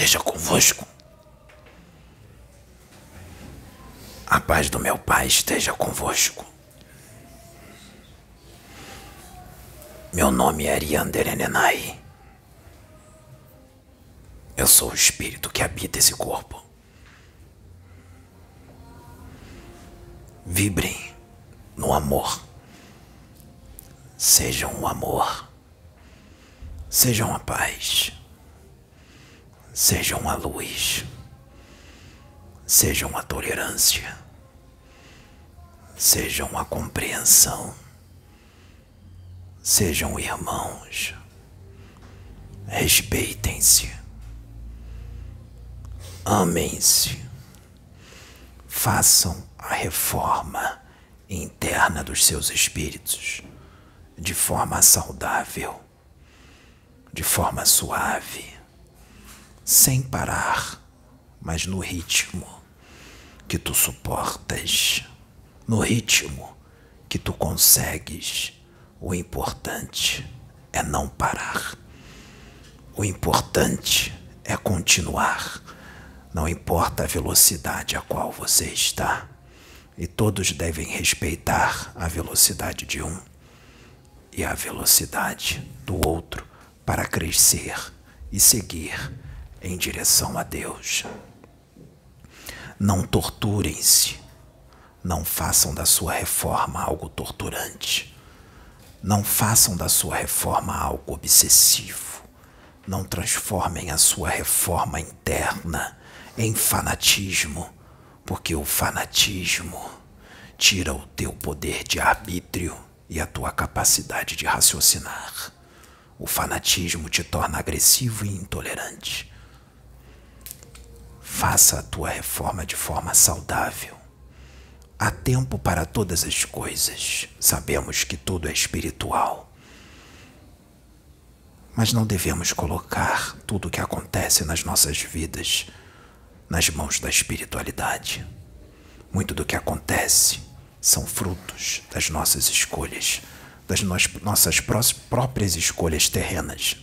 esteja convosco. A paz do meu Pai esteja convosco. Meu nome é Arianderenenai. Eu sou o espírito que habita esse corpo. Vibrem no amor. Sejam o amor. Sejam a paz. Sejam a luz. Sejam a tolerância. Sejam a compreensão. Sejam irmãos. Respeitem-se. Amem-se. Façam a reforma interna dos seus espíritos de forma saudável, de forma suave, sem parar, mas no ritmo que tu suportas, no ritmo que tu consegues. O importante é não parar. O importante é continuar. Não importa a velocidade a qual você está. E todos devem respeitar a velocidade de um e a velocidade do outro para crescer e seguir em direção a Deus. Não torturem-se, não façam da sua reforma algo torturante, não façam da sua reforma algo obsessivo, não transformem a sua reforma interna em fanatismo, porque o fanatismo tira o teu poder de arbítrio e a tua capacidade de raciocinar. O fanatismo te torna agressivo e intolerante. Faça a tua reforma de forma saudável. Há tempo para todas as coisas. Sabemos que tudo é espiritual. Mas não devemos colocar tudo o que acontece nas nossas vidas nas mãos da espiritualidade. Muito do que acontece são frutos das nossas escolhas, das nossas próprias escolhas terrenas.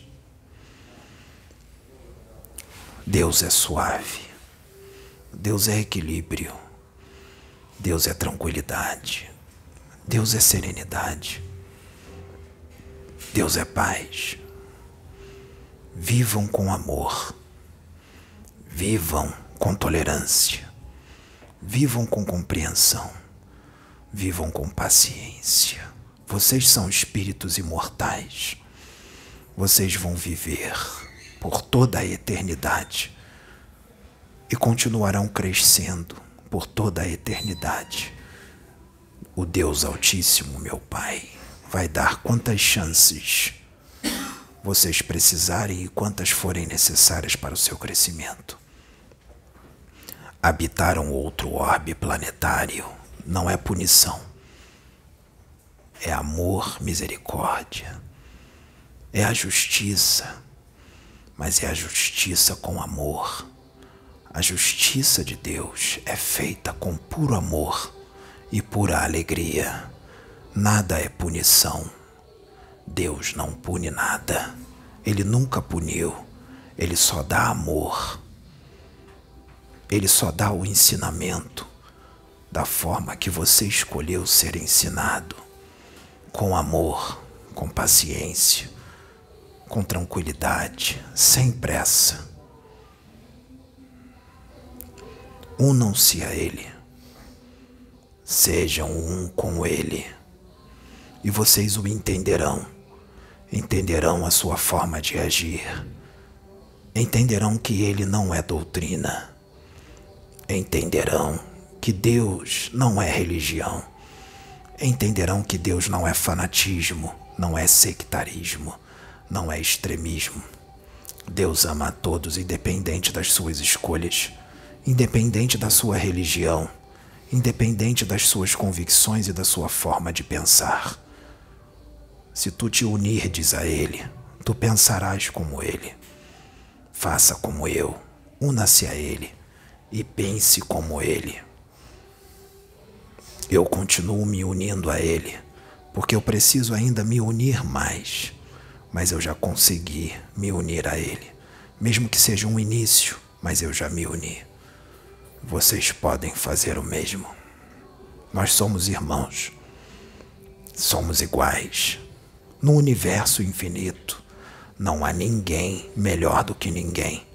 Deus é suave, Deus é equilíbrio, Deus é tranquilidade, Deus é serenidade, Deus é paz. Vivam com amor, vivam com tolerância, vivam com compreensão, vivam com paciência. Vocês são espíritos imortais. Vocês vão viver por toda a eternidade e continuarão crescendo por toda a eternidade. O Deus Altíssimo, meu Pai, vai dar quantas chances vocês precisarem e quantas forem necessárias para o seu crescimento. Habitar um outro orbe planetário não é punição. É amor, misericórdia. É a justiça, mas é a justiça com amor. A justiça de Deus é feita com puro amor e pura alegria. Nada é punição. Deus não pune nada. Ele nunca puniu. Ele só dá amor. Ele só dá o ensinamento da forma que você escolheu ser ensinado, com amor, com paciência, com tranquilidade, sem pressa. Unam-se a Ele, sejam um com Ele, e vocês o entenderão, entenderão a sua forma de agir, entenderão que Ele não é doutrina. Entenderão que Deus não é religião. Entenderão que Deus não é fanatismo, não é sectarismo, não é extremismo. Deus ama a todos, independente das suas escolhas, independente da sua religião, independente das suas convicções e da sua forma de pensar. Se tu te unirdes a Ele, tu pensarás como Ele. Faça como eu, una-se a Ele e pense como Ele. Eu continuo me unindo a Ele, porque eu preciso ainda me unir mais, mas eu já consegui me unir a Ele. mesmo que seja um início, mas eu já me uni. Vocês podem fazer o mesmo. Nós somos irmãos. Somos iguais. No universo infinito, não há ninguém melhor do que ninguém.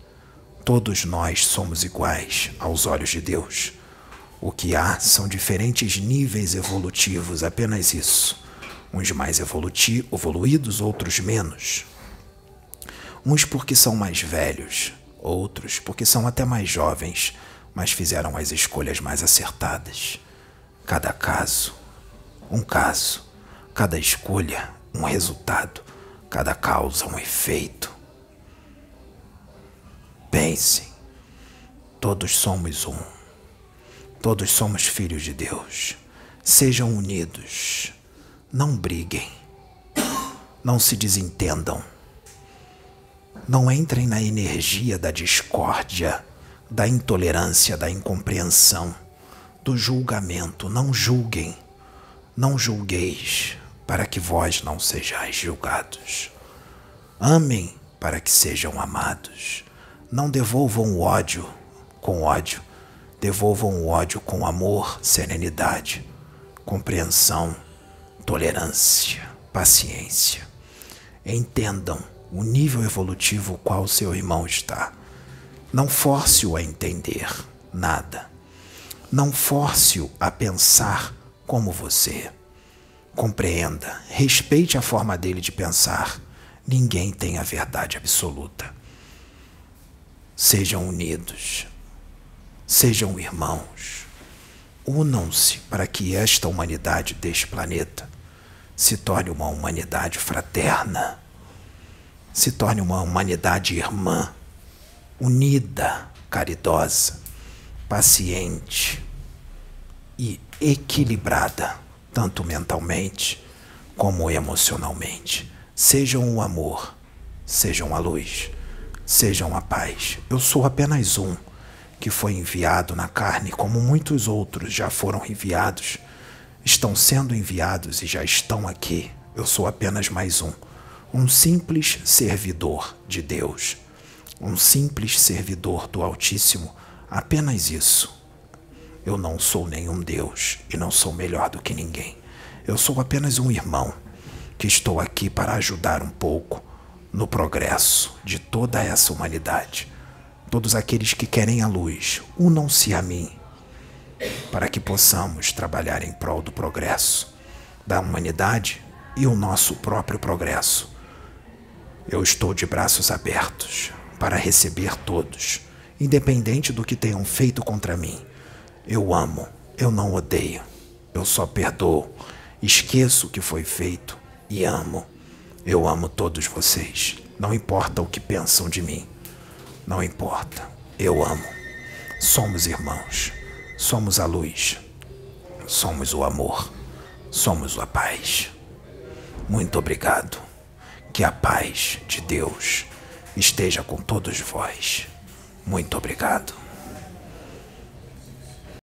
Todos nós somos iguais aos olhos de Deus. O que há são diferentes níveis evolutivos, apenas isso. Uns mais evoluídos, outros menos. Uns porque são mais velhos, outros porque são até mais jovens mas fizeram as escolhas mais acertadas. Cada caso, um caso. Cada escolha, um resultado. Cada causa, um efeito. Pensem, todos somos um. Todos somos filhos de Deus. Sejam unidos. Não briguem. Não se desentendam. Não entrem na energia da discórdia da intolerância, da incompreensão, do julgamento. Não julguem, não julgueis, para que vós não sejais julgados. Amem para que sejam amados. Não devolvam o ódio com ódio, devolvam o ódio com amor, serenidade, compreensão, tolerância, paciência. Entendam o nível evolutivo qual seu irmão está não force-o a entender nada. Não force-o a pensar como você. Compreenda, respeite a forma dele de pensar. Ninguém tem a verdade absoluta. Sejam unidos. Sejam irmãos. Unam-se para que esta humanidade deste planeta se torne uma humanidade fraterna, se torne uma humanidade irmã unida, caridosa, paciente e equilibrada, tanto mentalmente como emocionalmente. Sejam o amor, sejam a luz, sejam a paz. Eu sou apenas um que foi enviado na carne, como muitos outros já foram enviados, estão sendo enviados e já estão aqui. Eu sou apenas mais um, um simples servidor de Deus um simples servidor do Altíssimo, apenas isso. Eu não sou nenhum Deus e não sou melhor do que ninguém. Eu sou apenas um irmão que estou aqui para ajudar um pouco no progresso de toda essa humanidade. Todos aqueles que querem a luz, unam-se a mim para que possamos trabalhar em prol do progresso da humanidade e o nosso próprio progresso. Eu estou de braços abertos para receber todos, independente do que tenham feito contra mim. Eu amo, eu não odeio, eu só perdoo, esqueço o que foi feito e amo. Eu amo todos vocês, não importa o que pensam de mim, não importa, eu amo. Somos irmãos, somos a luz, somos o amor, somos a paz. Muito obrigado. Que a paz de Deus esteja com todos vós. Muito obrigado.